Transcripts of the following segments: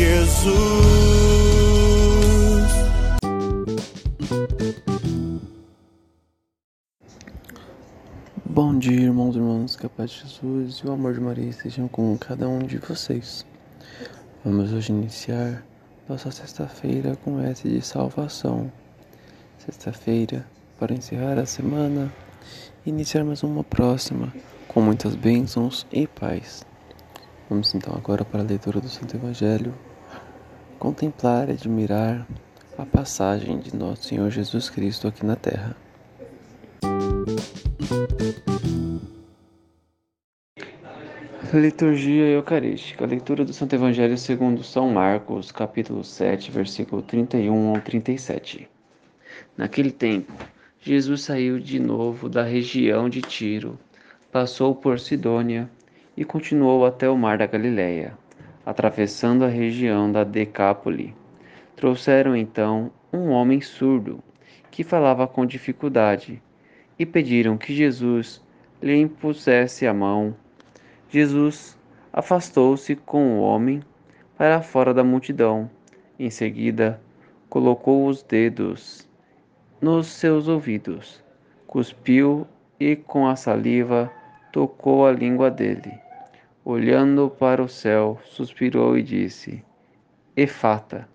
Jesus. Bom dia, irmãos e irmãs, que a paz de Jesus e o amor de Maria estejam com cada um de vocês. Vamos hoje iniciar nossa sexta-feira com S de salvação. Sexta-feira, para encerrar a semana e iniciarmos uma próxima com muitas bênçãos e paz. Vamos então agora para a leitura do Santo Evangelho, contemplar e admirar a passagem de nosso Senhor Jesus Cristo aqui na terra. Liturgia Eucarística. Leitura do Santo Evangelho segundo São Marcos, capítulo 7, versículo 31 ao 37. Naquele tempo, Jesus saiu de novo da região de Tiro, passou por Sidônia e continuou até o mar da Galileia, atravessando a região da Decápole. Trouxeram então um homem surdo, que falava com dificuldade, e pediram que Jesus lhe impusesse a mão. Jesus afastou-se com o homem para fora da multidão. Em seguida, colocou os dedos nos seus ouvidos, cuspiu e com a saliva tocou a língua dele. Olhando para o céu, suspirou e disse: Efata,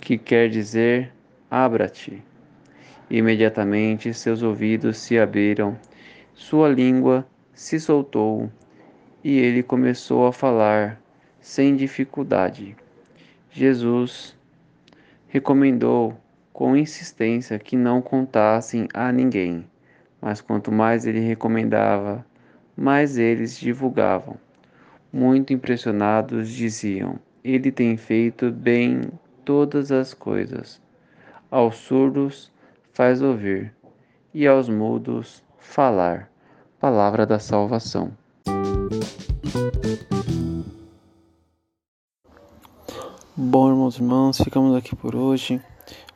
que quer dizer abra-te. Imediatamente seus ouvidos se abriram, sua língua se soltou e ele começou a falar sem dificuldade. Jesus recomendou com insistência que não contassem a ninguém, mas quanto mais ele recomendava, mais eles divulgavam. Muito impressionados diziam: Ele tem feito bem todas as coisas. Aos surdos faz ouvir, e aos mudos falar. Palavra da salvação. Bom, irmãos e irmãs, ficamos aqui por hoje.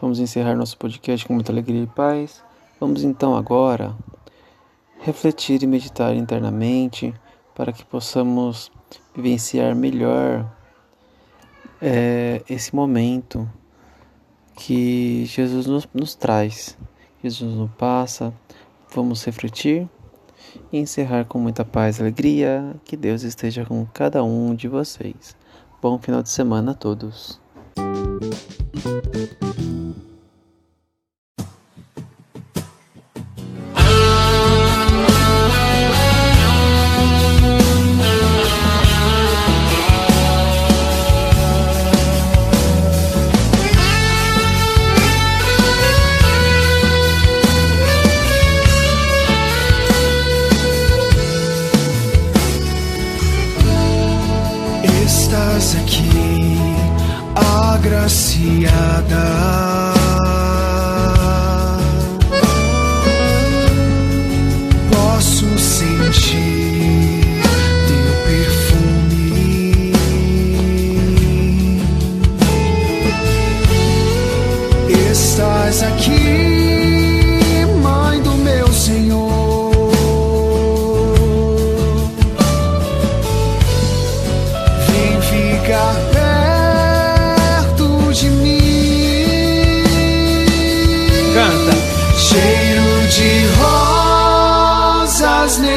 Vamos encerrar nosso podcast com muita alegria e paz. Vamos então agora refletir e meditar internamente para que possamos vivenciar melhor é, esse momento que Jesus nos, nos traz. Jesus nos passa. Vamos refletir e encerrar com muita paz e alegria. Que Deus esteja com cada um de vocês. Bom final de semana a todos. Agraciada.